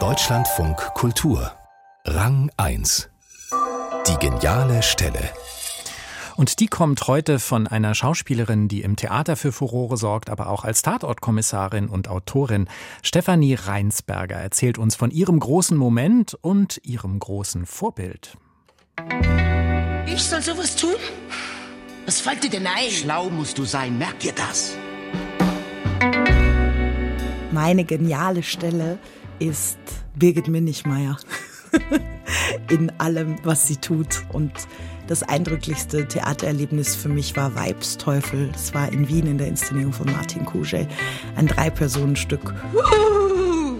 Deutschlandfunk Kultur Rang 1 Die geniale Stelle und die kommt heute von einer Schauspielerin, die im Theater für Furore sorgt, aber auch als Tatortkommissarin und Autorin. Stefanie Reinsberger erzählt uns von ihrem großen Moment und ihrem großen Vorbild. Ich soll sowas tun? Was fällt dir denn ein? Schlau musst du sein, merk dir das. Meine geniale Stelle ist Birgit Minichmeier. In allem, was sie tut. Und das eindrücklichste Theatererlebnis für mich war Weibsteufel. Es war in Wien in der Inszenierung von Martin Kuschel. Ein Drei-Personen-Stück. Uh,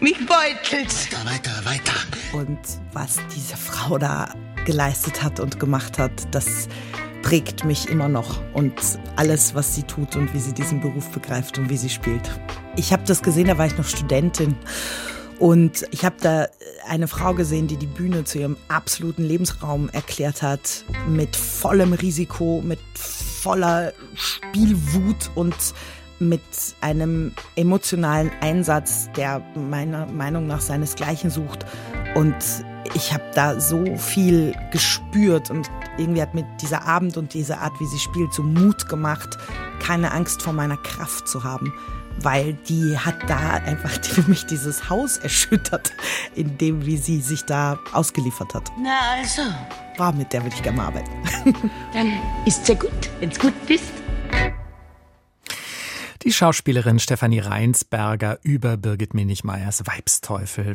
mich beutelt. Weiter, weiter, weiter. Und was diese Frau da geleistet hat und gemacht hat, das prägt mich immer noch und alles, was sie tut und wie sie diesen Beruf begreift und wie sie spielt. Ich habe das gesehen, da war ich noch Studentin. Und ich habe da eine Frau gesehen, die die Bühne zu ihrem absoluten Lebensraum erklärt hat, mit vollem Risiko, mit voller Spielwut und mit einem emotionalen Einsatz, der meiner Meinung nach seinesgleichen sucht. Und ich habe da so viel gespürt und irgendwie hat mir dieser Abend und diese Art, wie sie spielt, so Mut gemacht, keine Angst vor meiner Kraft zu haben, weil die hat da einfach für mich dieses Haus erschüttert, in dem wie sie sich da ausgeliefert hat. Na also. War mit der würde ich gerne mal arbeiten. Dann ist's ja gut, wenn's gut ist. Die Schauspielerin Stefanie Reinsberger über Birgit Minichmeyers Weibsteufel.